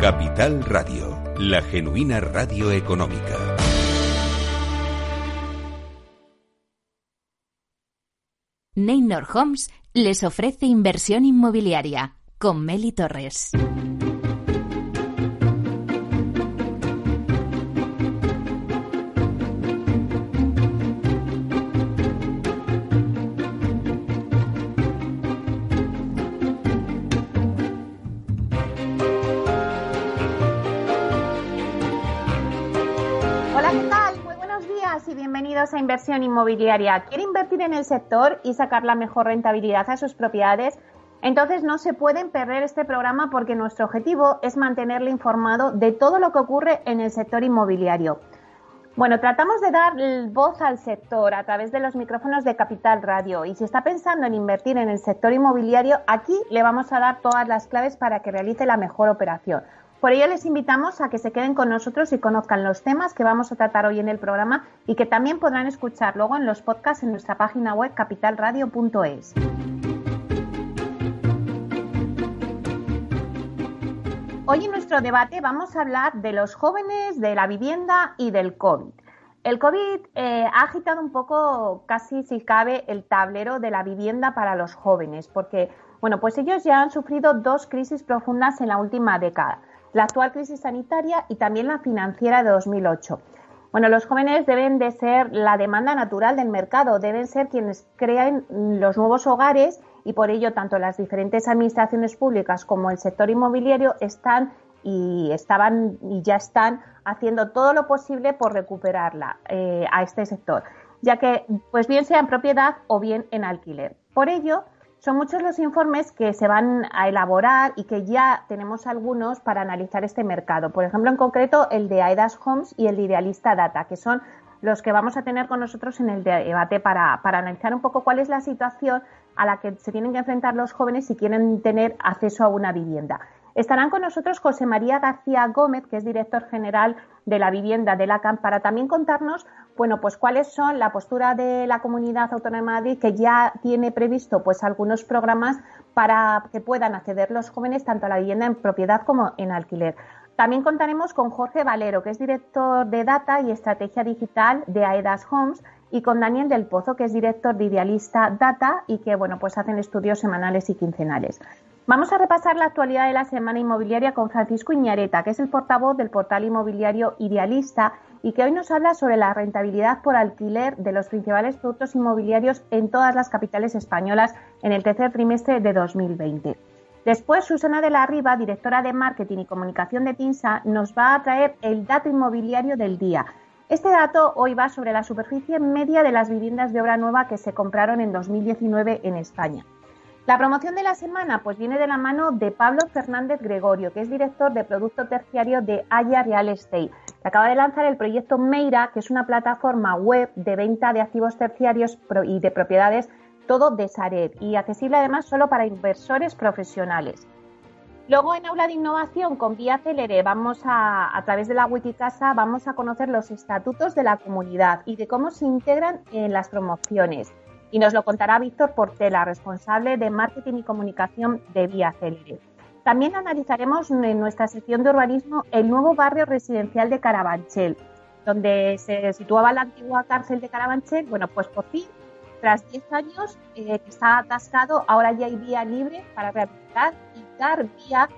Capital Radio, la genuina radio económica. Neynor Homes les ofrece inversión inmobiliaria con Meli Torres. Inversión Inmobiliaria. ¿Quiere invertir en el sector y sacar la mejor rentabilidad a sus propiedades? Entonces no se pueden perder este programa porque nuestro objetivo es mantenerle informado de todo lo que ocurre en el sector inmobiliario. Bueno, tratamos de dar voz al sector a través de los micrófonos de Capital Radio y si está pensando en invertir en el sector inmobiliario, aquí le vamos a dar todas las claves para que realice la mejor operación. Por ello les invitamos a que se queden con nosotros y conozcan los temas que vamos a tratar hoy en el programa y que también podrán escuchar luego en los podcasts en nuestra página web capitalradio.es. Hoy en nuestro debate vamos a hablar de los jóvenes, de la vivienda y del COVID. El COVID eh, ha agitado un poco, casi si cabe, el tablero de la vivienda para los jóvenes, porque, bueno, pues ellos ya han sufrido dos crisis profundas en la última década la actual crisis sanitaria y también la financiera de 2008. Bueno, los jóvenes deben de ser la demanda natural del mercado, deben ser quienes crean los nuevos hogares y por ello tanto las diferentes administraciones públicas como el sector inmobiliario están y estaban y ya están haciendo todo lo posible por recuperarla eh, a este sector, ya que pues bien sea en propiedad o bien en alquiler. Por ello, son muchos los informes que se van a elaborar y que ya tenemos algunos para analizar este mercado. Por ejemplo, en concreto, el de AEDAS Homes y el de Idealista Data, que son los que vamos a tener con nosotros en el debate para, para analizar un poco cuál es la situación a la que se tienen que enfrentar los jóvenes si quieren tener acceso a una vivienda. Estarán con nosotros José María García Gómez, que es director general de la vivienda de la CAM, para también contarnos bueno, pues cuáles son la postura de la Comunidad Autónoma de Madrid que ya tiene previsto pues algunos programas para que puedan acceder los jóvenes tanto a la vivienda en propiedad como en alquiler. También contaremos con Jorge Valero, que es director de Data y Estrategia Digital de AEDAS Homes, y con Daniel del Pozo, que es director de Idealista Data y que, bueno, pues hacen estudios semanales y quincenales. Vamos a repasar la actualidad de la semana inmobiliaria con Francisco Iñareta, que es el portavoz del portal inmobiliario Idealista y que hoy nos habla sobre la rentabilidad por alquiler de los principales productos inmobiliarios en todas las capitales españolas en el tercer trimestre de 2020. Después, Susana de la Riva, directora de Marketing y Comunicación de TINSA, nos va a traer el dato inmobiliario del día. Este dato hoy va sobre la superficie media de las viviendas de obra nueva que se compraron en 2019 en España. La promoción de la semana pues viene de la mano de Pablo Fernández Gregorio, que es director de producto terciario de Haya Real Estate. acaba de lanzar el proyecto Meira, que es una plataforma web de venta de activos terciarios y de propiedades todo de Sareb y accesible además solo para inversores profesionales. Luego en Aula de Innovación con Vía Celere vamos a, a través de la Wikicasa, vamos a conocer los estatutos de la comunidad y de cómo se integran en las promociones y nos lo contará Víctor Portela, responsable de marketing y comunicación de Vía Celere. También analizaremos en nuestra sección de urbanismo el nuevo barrio residencial de Carabanchel, donde se situaba la antigua cárcel de Carabanchel. Bueno, pues por fin, tras 10 años eh, que está atascado, ahora ya hay vía libre para rehabilitar y dar vía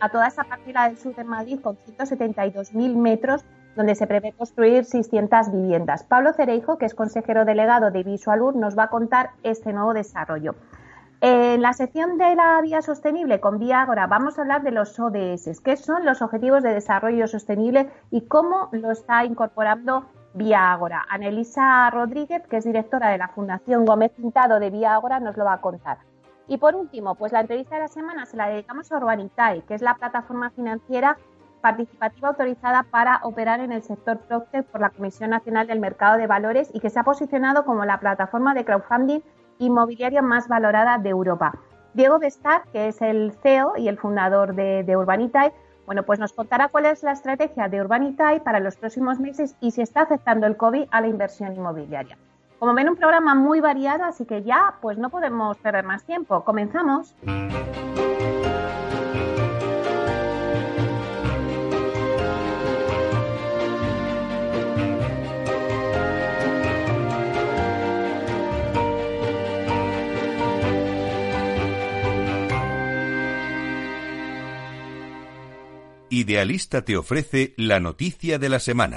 a toda esa parcela del sur de Madrid con 172.000 metros donde se prevé construir 600 viviendas. Pablo Cereijo, que es consejero delegado de Visualur, nos va a contar este nuevo desarrollo. En la sección de la vía sostenible con Vía Agora vamos a hablar de los ODS, qué son los Objetivos de Desarrollo Sostenible y cómo lo está incorporando Vía Agora. Anelisa Rodríguez, que es directora de la Fundación Gómez Pintado de Vía Agora, nos lo va a contar. Y por último, pues la entrevista de la semana se la dedicamos a Urbanitae, que es la plataforma financiera participativa autorizada para operar en el sector Procter por la Comisión Nacional del Mercado de Valores y que se ha posicionado como la plataforma de crowdfunding inmobiliario más valorada de Europa. Diego Bestar, que es el CEO y el fundador de, de Urbanitae, bueno, pues nos contará cuál es la estrategia de Urbanitae para los próximos meses y si está afectando el COVID a la inversión inmobiliaria. Como ven, un programa muy variado, así que ya, pues no podemos perder más tiempo. Comenzamos. Idealista te ofrece la noticia de la semana.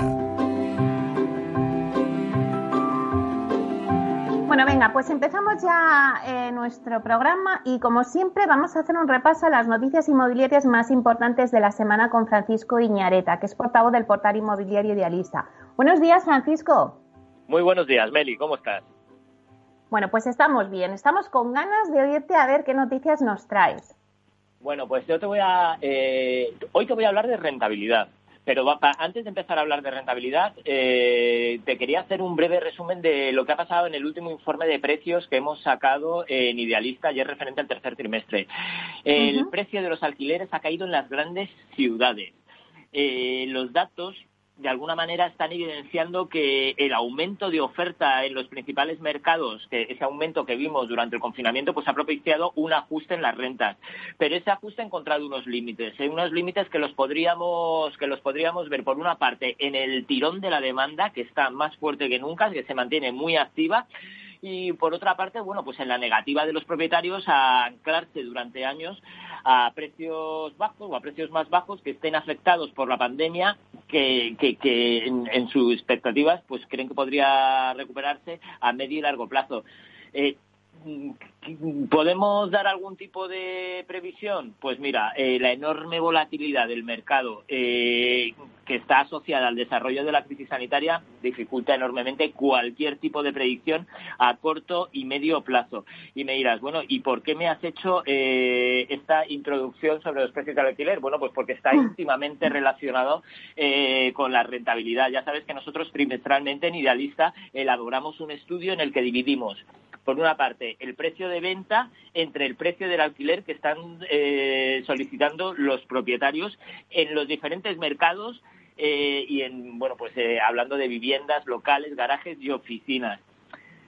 Bueno, venga, pues empezamos ya eh, nuestro programa y como siempre vamos a hacer un repaso a las noticias inmobiliarias más importantes de la semana con Francisco Iñareta, que es portavoz del portal inmobiliario Idealista. Buenos días, Francisco. Muy buenos días, Meli, ¿cómo estás? Bueno, pues estamos bien, estamos con ganas de oírte a ver qué noticias nos traes. Bueno, pues yo te voy a. Eh, hoy te voy a hablar de rentabilidad. Pero antes de empezar a hablar de rentabilidad, eh, te quería hacer un breve resumen de lo que ha pasado en el último informe de precios que hemos sacado en Idealista y es referente al tercer trimestre. El precio de los alquileres ha caído en las grandes ciudades. Eh, los datos de alguna manera están evidenciando que el aumento de oferta en los principales mercados, que ese aumento que vimos durante el confinamiento, pues ha propiciado un ajuste en las rentas. Pero ese ajuste ha encontrado unos límites, ¿eh? unos límites que los podríamos que los podríamos ver por una parte en el tirón de la demanda que está más fuerte que nunca, que se mantiene muy activa y por otra parte, bueno, pues en la negativa de los propietarios a anclarse durante años a precios bajos o a precios más bajos que estén afectados por la pandemia, que, que, en, sus expectativas pues creen que podría recuperarse a medio y largo plazo. Eh, ¿Podemos dar algún tipo de previsión? Pues mira, eh, la enorme volatilidad del mercado eh, que está asociada al desarrollo de la crisis sanitaria dificulta enormemente cualquier tipo de predicción a corto y medio plazo. Y me dirás, bueno, ¿y por qué me has hecho eh, esta introducción sobre los precios del alquiler? Bueno, pues porque está íntimamente relacionado con la rentabilidad. Ya sabes que nosotros trimestralmente en Idealista elaboramos un estudio en el que dividimos por una parte, el precio de venta entre el precio del alquiler que están eh, solicitando los propietarios en los diferentes mercados eh, y en, bueno, pues eh, hablando de viviendas, locales, garajes y oficinas.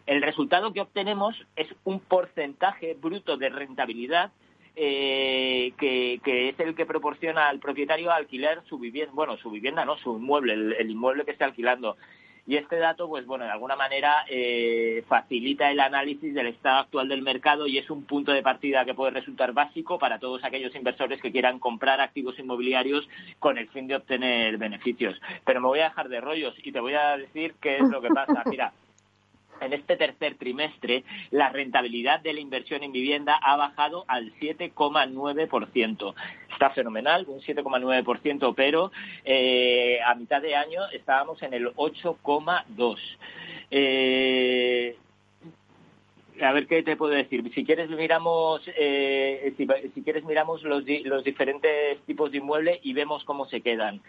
El resultado que obtenemos es un porcentaje bruto de rentabilidad que, es el que proporciona al propietario alquiler su vivienda, bueno, su vivienda no, su inmueble, el inmueble que esté alquilando. Y este dato, pues bueno, de alguna manera eh, facilita el análisis del estado actual del mercado y es un punto de partida que puede resultar básico para todos aquellos inversores que quieran comprar activos inmobiliarios con el fin de obtener beneficios. Pero me voy a dejar de rollos y te voy a decir qué es lo que pasa. Mira, en este tercer trimestre la rentabilidad de la inversión en vivienda ha bajado al 7,9%. Está fenomenal, un 7,9%, pero eh, a mitad de año estábamos en el 8,2%. Eh, a ver qué te puedo decir. Si quieres miramos, eh, si, quieres miramos los, los diferentes tipos de inmueble y vemos cómo se quedan.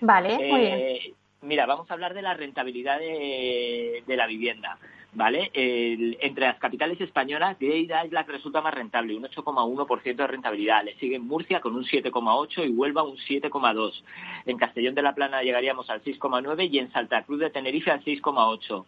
Vale, muy bien. Mira, vamos a hablar de la rentabilidad de, la vivienda. ¿Vale? entre las capitales españolas, Lleida es la que resulta más rentable, un 8,1% de rentabilidad. Le sigue Murcia con un 7,8% y Huelva un 7,2%. En Castellón de la Plana llegaríamos al 6,9% y en Santa Cruz de Tenerife al 6,8%.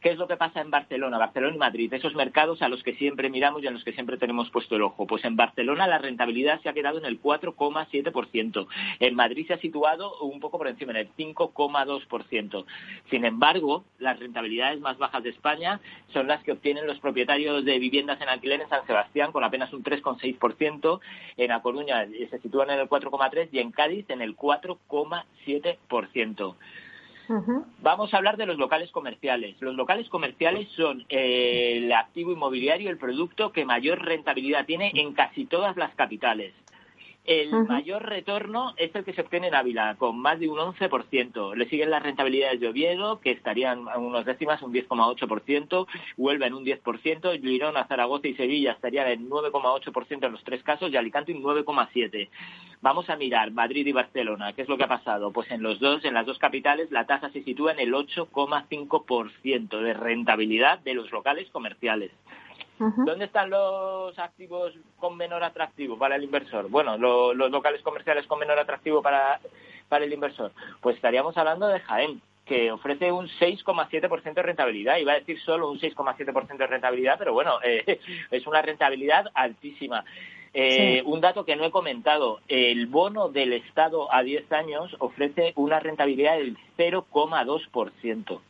¿Qué es lo que pasa en Barcelona, Barcelona y Madrid? Esos mercados a los que siempre miramos y a los que siempre tenemos puesto el ojo. Pues en Barcelona la rentabilidad se ha quedado en el 4,7%. En Madrid se ha situado un poco por encima, en el 5,2%. Sin embargo, las rentabilidades más bajas de España son las que obtienen los propietarios de viviendas en alquiler en San Sebastián, con apenas un 3,6%. En A Coruña se sitúan en el 4,3% y en Cádiz en el 4,7%. Vamos a hablar de los locales comerciales. Los locales comerciales son eh, el activo inmobiliario, el producto que mayor rentabilidad tiene en casi todas las capitales. El mayor retorno es el que se obtiene en Ávila, con más de un 11%. Le siguen las rentabilidades de Oviedo, que estarían a unos décimas, un 10,8%. Huelva en un 10%. Girona, Zaragoza y Sevilla estarían en 9,8% en los tres casos y Alicante un 9,7%. Vamos a mirar Madrid y Barcelona. ¿Qué es lo que ha pasado? Pues en los dos, en las dos capitales, la tasa se sitúa en el 8,5% de rentabilidad de los locales comerciales. ¿Dónde están los activos con menor atractivo para el inversor? Bueno, los locales comerciales con menor atractivo para, para el inversor. Pues estaríamos hablando de Jaén, que ofrece un 6,7% de rentabilidad. Iba a decir solo un 6,7% de rentabilidad, pero bueno, eh, es una rentabilidad altísima. Eh, un dato que no he comentado, el bono del Estado a 10 años ofrece una rentabilidad del 0,2%.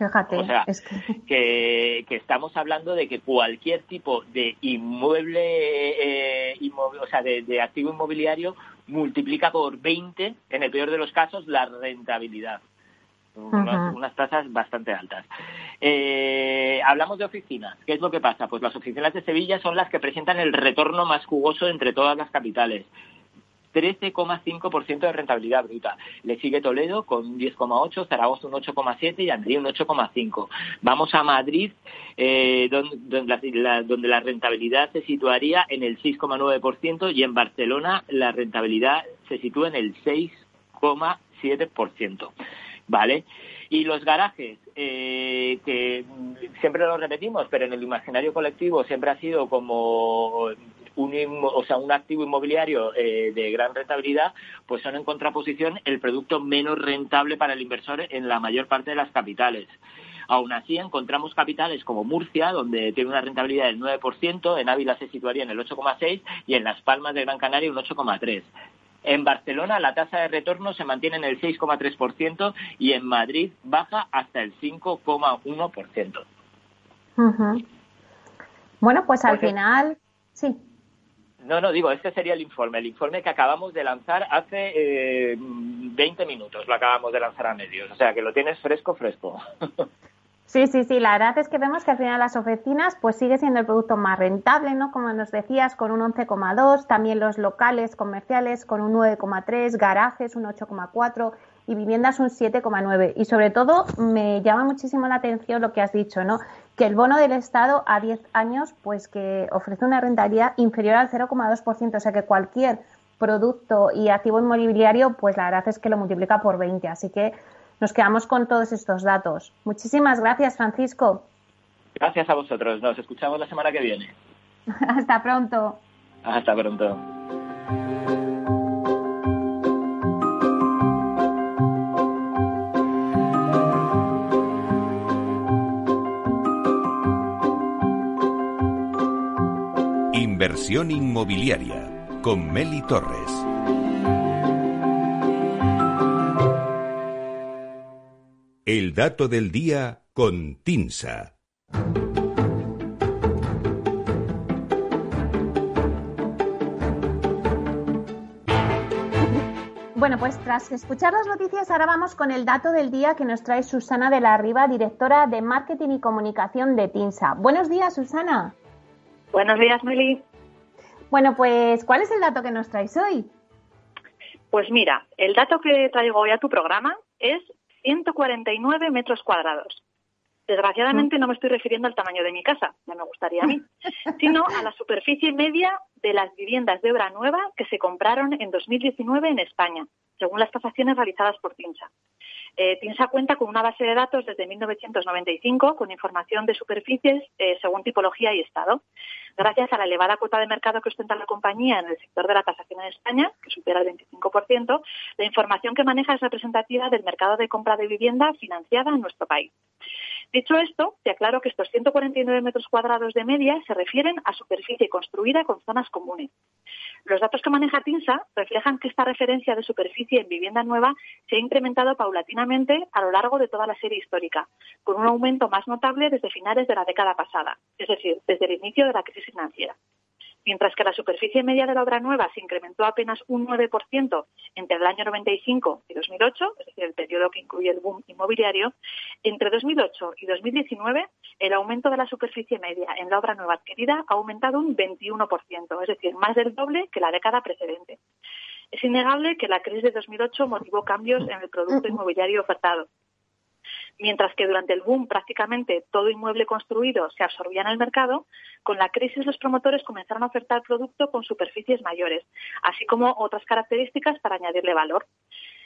Fíjate, o sea, que... estamos hablando de que cualquier tipo de inmueble, eh, o sea, de, activo inmobiliario multiplica por 20, en el peor de los casos, la rentabilidad. Unas, tasas bastante altas. Eh, hablamos de oficinas. ¿Qué es lo que pasa? Pues las oficinas de Sevilla son las que presentan el retorno más jugoso entre todas las capitales. 13,5% de rentabilidad bruta. Le sigue Toledo con un 10,8%, Zaragoza un 8,7% y Andría un 8,5%. Vamos a Madrid, eh, donde, la, donde la rentabilidad se situaría en el 6,9% y en Barcelona la rentabilidad se sitúa en el 6,7%. ¿Vale? Y los garajes, eh, que siempre lo repetimos, pero en el imaginario colectivo siempre ha sido como un, o sea, un activo inmobiliario eh, de gran rentabilidad, pues son en contraposición el producto menos rentable para el inversor en la mayor parte de las capitales. Aún así, encontramos capitales como Murcia, donde tiene una rentabilidad del 9%, en Ávila se situaría en el 8,6% y en Las Palmas de Gran Canaria un 8,3%. En Barcelona la tasa de retorno se mantiene en el 6,3% y en Madrid baja hasta el 5,1%. Bueno, pues al final, sí. No, no, digo, este sería el informe, el informe que acabamos de lanzar hace eh, 20 minutos, lo acabamos de lanzar a medios, o sea que lo tienes fresco, fresco. Sí, sí, sí. La verdad es que vemos que al final las oficinas pues sigue siendo el producto más rentable, ¿no? Como nos decías, con un 11,2, también los locales comerciales con un 9,3, garajes un 8,4 y viviendas un 7,9. Y sobre todo me llama muchísimo la atención lo que has dicho, ¿no? Que el bono del Estado a 10 años pues que ofrece una rentabilidad inferior al 0,2%, o sea que cualquier producto y activo inmobiliario pues la verdad es que lo multiplica por 20. Así que nos quedamos con todos estos datos. Muchísimas gracias, Francisco. Gracias a vosotros. Nos escuchamos la semana que viene. Hasta pronto. Hasta pronto. Inversión inmobiliaria con Meli Torres. El dato del día con Tinsa. Bueno, pues tras escuchar las noticias, ahora vamos con el dato del día que nos trae Susana de la Riva, directora de Marketing y Comunicación de TINSA. Buenos días, Susana. Buenos días, Meli. Bueno, pues, ¿cuál es el dato que nos traes hoy? Pues mira, el dato que traigo hoy a tu programa es 149 metros cuadrados. Desgraciadamente no me estoy refiriendo al tamaño de mi casa, ya me gustaría a mí, sino a la superficie media de las viviendas de obra nueva que se compraron en 2019 en España, según las tasaciones realizadas por TINSA. Eh, TINSA cuenta con una base de datos desde 1995 con información de superficies eh, según tipología y estado. Gracias a la elevada cuota de mercado que ostenta la compañía en el sector de la tasación en España, que supera el 25%, la información que maneja es representativa del mercado de compra de vivienda financiada en nuestro país. Dicho esto, te aclaro que estos 149 metros cuadrados de media se refieren a superficie construida con zonas comunes. Los datos que maneja TINSA reflejan que esta referencia de superficie en vivienda nueva se ha incrementado paulatinamente a lo largo de toda la serie histórica, con un aumento más notable desde finales de la década pasada, es decir, desde el inicio de la crisis financiera mientras que la superficie media de la obra nueva se incrementó apenas un 9% entre el año 95 y 2008, es decir, el periodo que incluye el boom inmobiliario, entre 2008 y 2019 el aumento de la superficie media en la obra nueva adquirida ha aumentado un 21%, es decir, más del doble que la década precedente. Es innegable que la crisis de 2008 motivó cambios en el producto inmobiliario ofertado mientras que durante el boom prácticamente todo inmueble construido se absorbía en el mercado, con la crisis los promotores comenzaron a ofertar producto con superficies mayores, así como otras características para añadirle valor.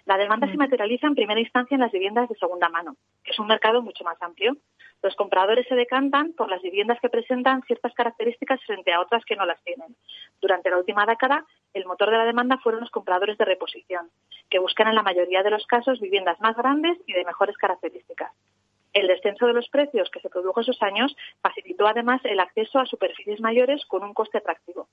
La demanda se materializa en primera instancia en las viviendas de segunda mano, que es un mercado mucho más amplio. Los compradores se decantan por las viviendas que presentan ciertas características frente a otras que no las tienen. Durante la última década, el motor de la demanda fueron los compradores de reposición, que buscan en la mayoría de los casos viviendas más grandes y de mejores características. El descenso de los precios que se produjo esos años facilitó además el acceso a superficies mayores con un coste atractivo.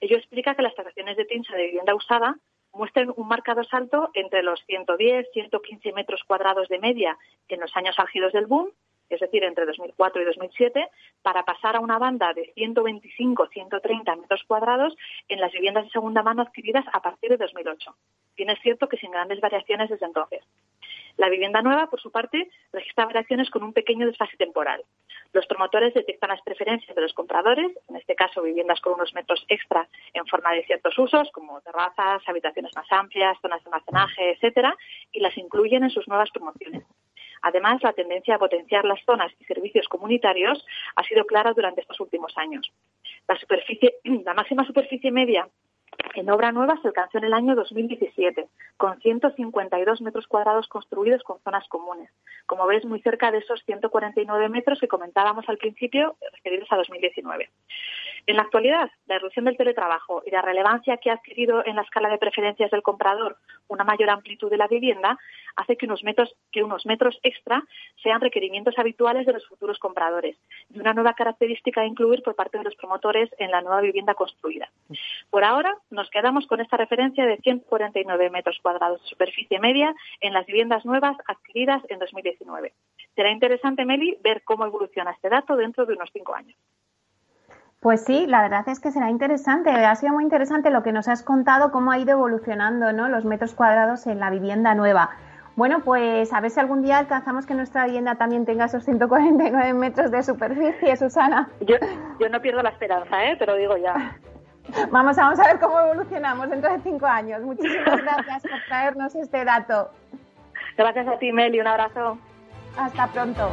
Ello explica que las tasaciones de TINSA de vivienda usada muestren un marcado salto entre los 110, 115 metros cuadrados de media en los años álgidos del boom es decir, entre 2004 y 2007, para pasar a una banda de 125-130 metros cuadrados en las viviendas de segunda mano adquiridas a partir de 2008. Bien es cierto que sin grandes variaciones desde entonces. La vivienda nueva, por su parte, registra variaciones con un pequeño desfase temporal. Los promotores detectan las preferencias de los compradores, en este caso viviendas con unos metros extra en forma de ciertos usos, como terrazas, habitaciones más amplias, zonas de almacenaje, etcétera, y las incluyen en sus nuevas promociones. Además, la tendencia a potenciar las zonas y servicios comunitarios ha sido clara durante estos últimos años. La máxima superficie media en obra nueva se alcanzó en el año 2017, con 152 metros cuadrados construidos con zonas comunes. Como ves, muy cerca de esos 149 metros que comentábamos al principio, referidos a 2019. En la actualidad, la erupción del teletrabajo y la relevancia que ha adquirido en la escala de preferencias del comprador una mayor amplitud de la vivienda hace que unos metros, que unos metros extra sean requerimientos habituales de los futuros compradores y una nueva característica a incluir por parte de los promotores en la nueva vivienda construida. Por ahora, nos quedamos con esta referencia de 149 metros cuadrados de superficie media en las viviendas nuevas adquiridas en 2019. Será interesante, Meli, ver cómo evoluciona este dato dentro de unos cinco años. Pues sí, la verdad es que será interesante. Ha sido muy interesante lo que nos has contado, cómo ha ido evolucionando ¿no? los metros cuadrados en la vivienda nueva. Bueno, pues a ver si algún día alcanzamos que nuestra vivienda también tenga esos 149 metros de superficie, Susana. Yo, yo no pierdo la esperanza, ¿eh? te lo digo ya. Vamos, vamos a ver cómo evolucionamos dentro de cinco años. Muchísimas gracias por traernos este dato. Gracias a ti, Meli. Un abrazo. Hasta pronto.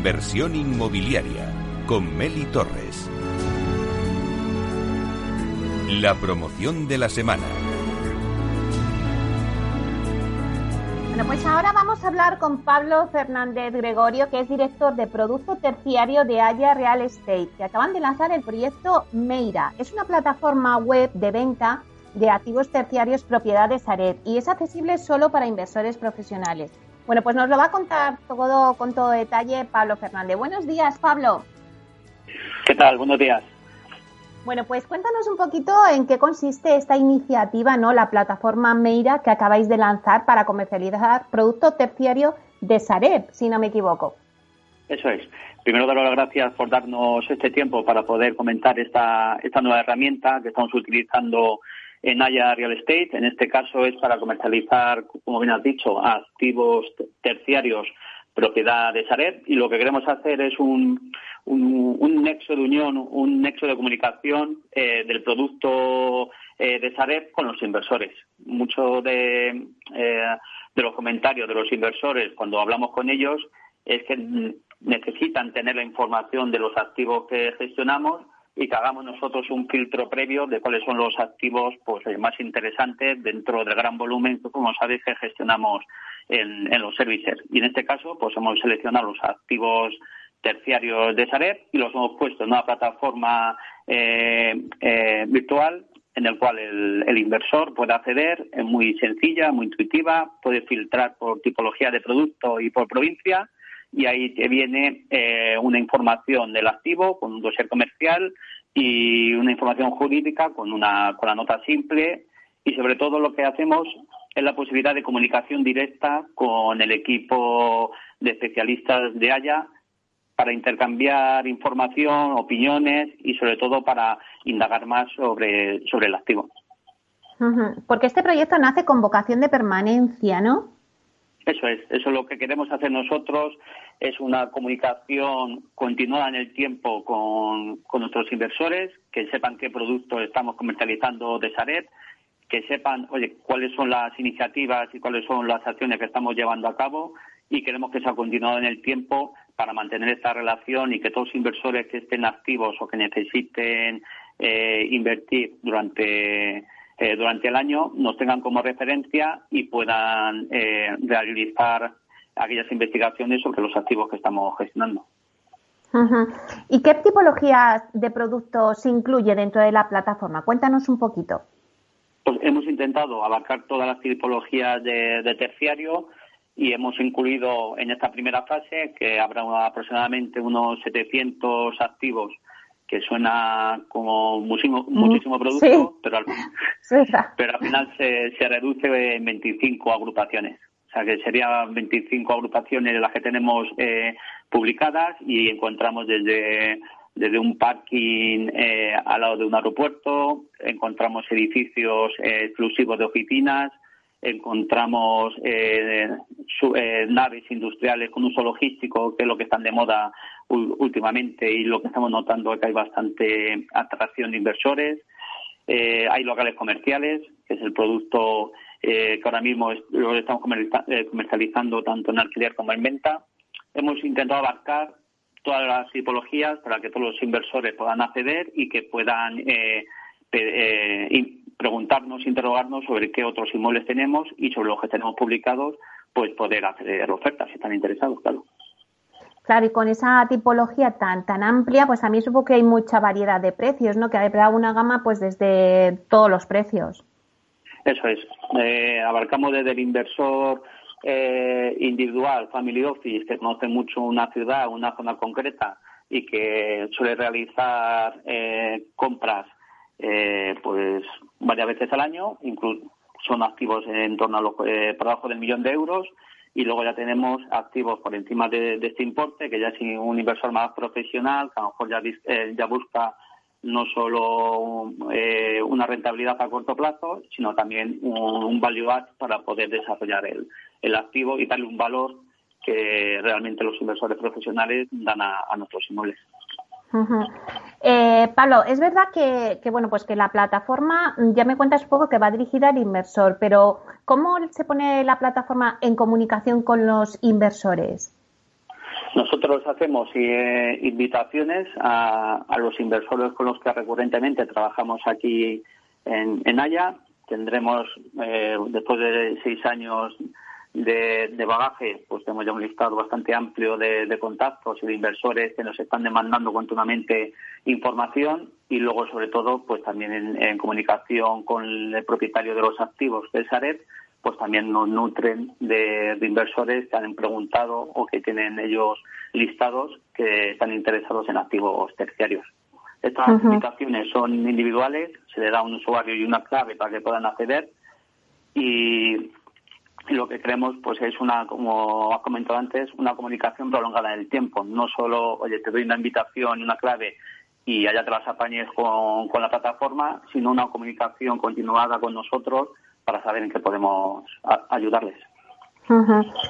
Inversión inmobiliaria con Meli Torres. La promoción de la semana. Bueno, pues ahora vamos a hablar con Pablo Fernández Gregorio, que es director de Producto Terciario de Haya Real Estate, que acaban de lanzar el proyecto Meira. Es una plataforma web de venta de activos terciarios propiedad de Saret y es accesible solo para inversores profesionales. Bueno, pues nos lo va a contar todo con todo detalle Pablo Fernández. Buenos días, Pablo. ¿Qué tal? Buenos días. Bueno, pues cuéntanos un poquito en qué consiste esta iniciativa, ¿no? La plataforma Meira que acabáis de lanzar para comercializar producto terciario de Sareb, si no me equivoco. Eso es. Primero, dar las gracias por darnos este tiempo para poder comentar esta, esta nueva herramienta que estamos utilizando en Haya Real Estate. En este caso es para comercializar, como bien has dicho, activos terciarios propiedad de Sareb y lo que queremos hacer es un, un, nexo de unión, un nexo de comunicación eh, del producto eh, de Sareb con los inversores. Mucho de, eh, de los comentarios de los inversores cuando hablamos con ellos es que necesitan tener la información de los activos que gestionamos y que hagamos nosotros un filtro previo de cuáles son los activos pues eh, más interesantes dentro del gran volumen que como sabéis que gestionamos en, los servicios. Y en este caso pues hemos seleccionado los activos terciarios de Sareb y los hemos puesto en una plataforma eh, eh, virtual en el cual el, el, inversor puede acceder, es muy sencilla, muy intuitiva, puede filtrar por tipología de producto y por provincia y ahí te viene eh, una información del activo con un dossier comercial y una información jurídica con una con la nota simple y sobre todo lo que hacemos es la posibilidad de comunicación directa con el equipo de especialistas de Haya para intercambiar información, opiniones y sobre todo para indagar más sobre, sobre el activo. Porque este proyecto nace con vocación de permanencia, ¿no? Eso es, eso es lo que queremos hacer nosotros, es una comunicación continuada en el tiempo con, nuestros inversores, que sepan qué productos estamos comercializando de Saret, que sepan, oye, cuáles son las iniciativas y cuáles son las acciones que estamos llevando a cabo y queremos que sea continuado en el tiempo para mantener esta relación y que todos los inversores que estén activos o que necesiten eh, invertir durante eh, durante el año nos tengan como referencia y puedan eh, realizar aquellas investigaciones sobre los activos que estamos gestionando. ¿Y qué tipologías de productos se incluye dentro de la plataforma? Cuéntanos un poquito. Pues hemos intentado abarcar todas las tipologías de terciario, y hemos incluido en esta primera fase que habrá aproximadamente unos 700 activos que suena como muchísimo, muchísimo producto, pero, al, pero al final se, se reduce en 25 agrupaciones. O sea que serían 25 agrupaciones las que tenemos eh, publicadas y encontramos desde, desde un parking eh, al lado de un aeropuerto, encontramos edificios eh, exclusivos de oficinas, encontramos eh, eh, naves industriales con uso logístico, que es lo que están de moda últimamente y lo que estamos notando es que hay bastante atracción de inversores. Eh, hay locales comerciales, que es el producto que ahora mismo lo estamos comercializando tanto en alquiler como en venta. Hemos intentado abarcar todas las tipologías para que todos los inversores puedan acceder y que puedan eh, preguntarnos, interrogarnos sobre qué otros inmuebles tenemos y sobre los que tenemos publicados, pues poder hacer ofertas si están interesados, claro. Claro, y con esa tipología tan tan amplia, pues a mí supongo que hay mucha variedad de precios, ¿no? Que hay una gama pues desde todos los precios. Eso es. Eh, abarcamos desde el inversor eh, individual, family office, que conoce mucho una ciudad, una zona concreta y que suele realizar eh, compras eh, pues varias veces al año, incluso son activos en torno a los, eh, por debajo del millón de euros y luego ya tenemos activos por encima de, este importe, que ya es un inversor más profesional, que a lo mejor ya, eh, ya busca no solo eh, una rentabilidad a corto plazo, sino también un, value add para poder desarrollar el, el, activo y darle un valor que realmente los inversores profesionales dan a nuestros inmuebles eh, Pablo, es verdad que, bueno, pues que la plataforma, ya me cuentas un poco que va dirigida al inversor, pero ¿cómo se pone la plataforma en comunicación con los inversores? Nosotros hacemos eh, invitaciones a, los inversores con los que recurrentemente trabajamos aquí en, en Haya. Tendremos, eh, después de seis años de, bagaje, pues tenemos ya un listado bastante amplio de, contactos y de inversores que nos están demandando continuamente información y luego, sobre todo, pues también en, comunicación con el propietario de los activos de Sareb, pues también nos nutren de, inversores que han preguntado o que tienen ellos listados que están interesados en activos terciarios. Estas invitaciones son individuales, se le da un usuario y una clave para que puedan acceder y lo que queremos pues es una, como has comentado antes, una comunicación prolongada en el tiempo. No solo, oye, te doy una invitación y una clave y allá te las apañes con, con la plataforma, sino una comunicación continuada con nosotros para saber en qué podemos ayudarles.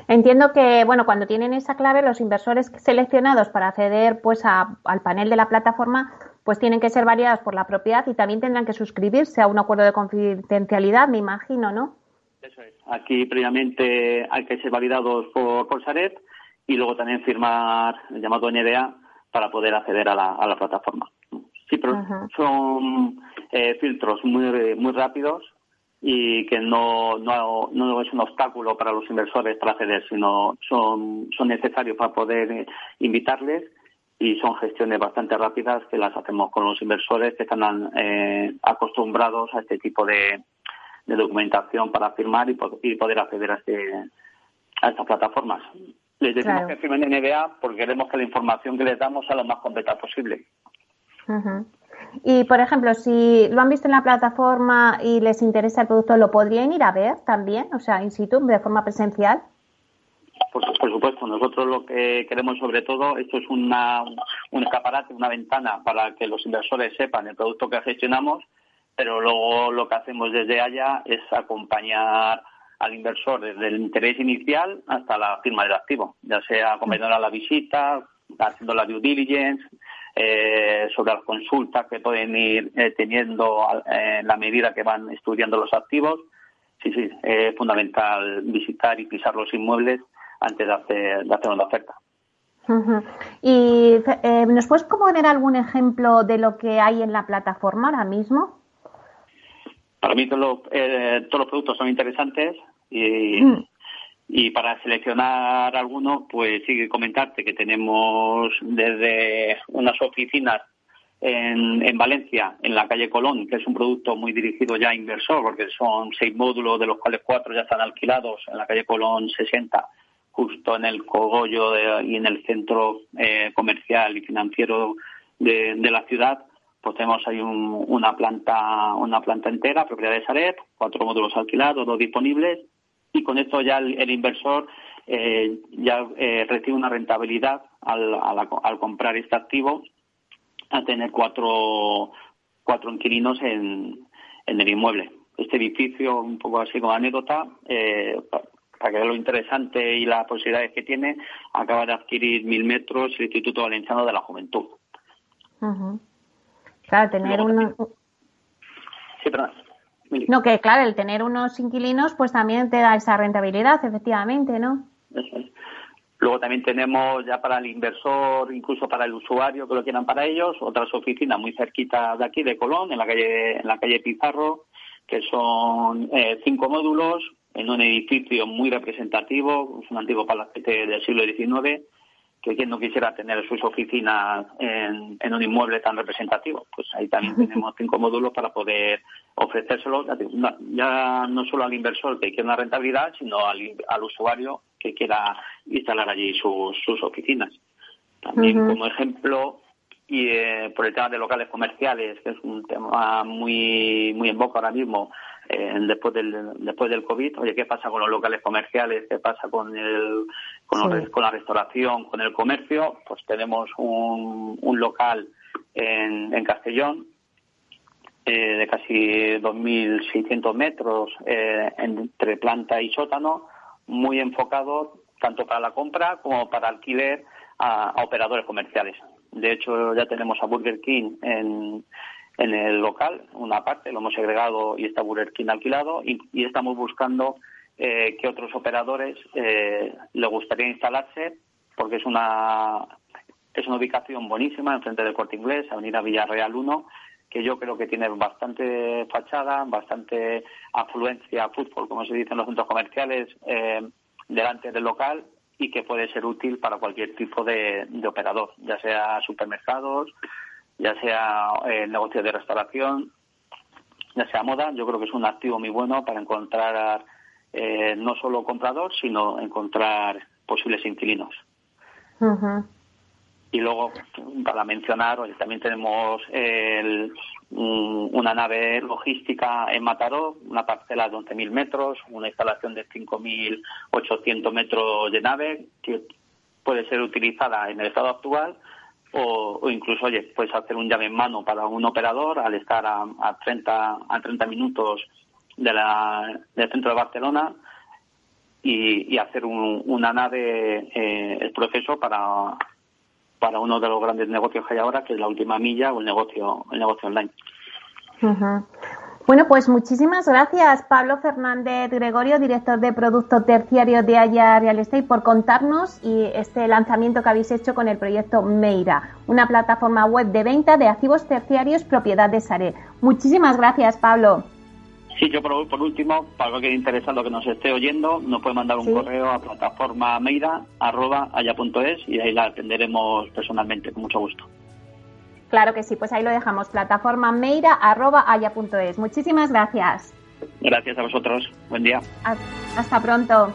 Entiendo que, bueno, cuando tienen esa clave, los inversores seleccionados para acceder pues al panel de la plataforma, pues tienen que ser validados por la propiedad y también tendrán que suscribirse a un acuerdo de confidencialidad, me imagino, ¿no? Eso es. Aquí previamente hay que ser validados por, por Saret y luego también firmar el llamado NDA para poder acceder a la, a la plataforma. Sí, pero son eh, filtros muy, muy rápidos y que no, no, no es un obstáculo para los inversores para acceder, sino son, son necesarios para poder invitarles y son gestiones bastante rápidas que las hacemos con los inversores que están eh, acostumbrados a este tipo de, de documentación para firmar y, poder acceder a, este, a estas plataformas. Les decimos que firmen en NBA porque queremos que la información que les damos sea lo más completa posible. Y, por ejemplo, si lo han visto en la plataforma y les interesa el producto, ¿lo podrían ir a ver también? O sea, in situ, de forma presencial. Por, supuesto, nosotros lo que queremos sobre todo, esto es una, un escaparate, una ventana para que los inversores sepan el producto que gestionamos pero luego lo que hacemos desde allá es acompañar al inversor desde el interés inicial hasta la firma del activo, ya sea acompañando a la visita, haciendo la due diligence, eh, sobre las consultas que pueden ir eh, teniendo en la medida que van estudiando los activos. Sí, sí, es fundamental visitar y pisar los inmuebles antes de hacer, de hacer una oferta. ¿Y eh, nos puedes poner algún ejemplo de lo que hay en la plataforma ahora mismo? Para mí todos los, eh, todos los productos son interesantes y, mm. y para seleccionar algunos, pues sigue comentarte que tenemos desde unas oficinas en, en, Valencia, en la calle Colón, que es un producto muy dirigido ya a inversor, porque son seis módulos, de los cuales cuatro ya están alquilados en la calle Colón 60, justo en el cogollo y en el centro eh, comercial y financiero de, de, la ciudad. Pues tenemos ahí un, una planta una planta entera, propiedad de Sareb, cuatro módulos alquilados, dos disponibles, y con esto ya el, inversor eh, ya eh, recibe una rentabilidad al, al, al comprar este activo a tener cuatro, cuatro inquilinos en, en el inmueble. Este edificio, un poco así como anécdota, eh, para que vean lo interesante y las posibilidades que tiene, acaba de adquirir mil metros el Instituto Valenciano de la Juventud. Claro, tener unos... Sí, perdón. No, que claro, el tener unos inquilinos pues también te da esa rentabilidad, efectivamente, ¿no? Eso es. Luego también tenemos ya para el inversor, incluso para el usuario que lo quieran para ellos, otras oficinas muy cerquitas de aquí, de Colón, en la calle, en la calle Pizarro, que son eh, cinco módulos en un edificio muy representativo, es un antiguo palacete del siglo XIX, que quien no quisiera tener sus oficinas en, en, un inmueble tan representativo. Pues ahí también tenemos cinco módulos para poder ofrecérselo ya no solo al inversor que quiere una rentabilidad, sino al, al usuario que quiera instalar allí sus, sus oficinas. También como ejemplo, y eh, por el tema de locales comerciales, que es un tema muy muy en boca ahora mismo, eh, después del después del COVID, oye, ¿qué pasa con los locales comerciales? ¿Qué pasa con el con, con la restauración, con el comercio? Pues tenemos un, un local en, en Castellón eh, de casi 2.600 metros entre planta y sótano, muy enfocado tanto para la compra como para alquiler a, operadores comerciales. De hecho, ya tenemos a Burger King en, en el local, una parte, lo hemos segregado y está Burger King alquilado y, estamos buscando eh, que otros operadores eh, le gustaría instalarse porque es una es una ubicación buenísima enfrente del Corte Inglés, Avenida Villarreal 1, que yo creo que tiene bastante fachada, bastante afluencia fútbol, como se dice en los centros comerciales, eh, delante del local y que puede ser útil para cualquier tipo de, operador, ya sea supermercados, ya sea eh, negocio de restauración, ya sea moda. Yo creo que es un activo muy bueno para encontrar eh, no solo comprador, sino encontrar posibles inquilinos. Y luego, para mencionar, también tenemos una nave logística en Mataró, una parcela de 11.000 metros, una instalación de 5.800 metros de nave que puede ser utilizada en el estado actual o, incluso, oye, puedes hacer un llave en mano para un operador al estar a, a 30, a 30 minutos de la, del centro de Barcelona y, hacer una nave, eh, el proceso para para uno de los grandes negocios que hay ahora, que es la última milla o el negocio, el negocio online. Bueno, pues muchísimas gracias, Pablo Fernández Gregorio, director de productos terciarios de Haya Real Estate, por contarnos y este lanzamiento que habéis hecho con el proyecto Meira, una plataforma web de venta de activos terciarios propiedad de Sare. Muchísimas gracias, Pablo. Sí, yo por, último, para cualquier interesado que nos esté oyendo, nos puede mandar un correo a plataforma meira.haya.es y ahí la atenderemos personalmente, con mucho gusto. Claro que sí, pues ahí lo dejamos, plataforma meira.haya.es. Muchísimas gracias. Gracias a vosotros. Buen día. Hasta pronto.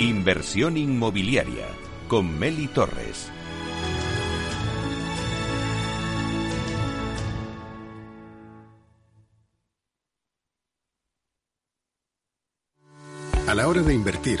Inversión inmobiliaria con Meli Torres. A la hora de invertir,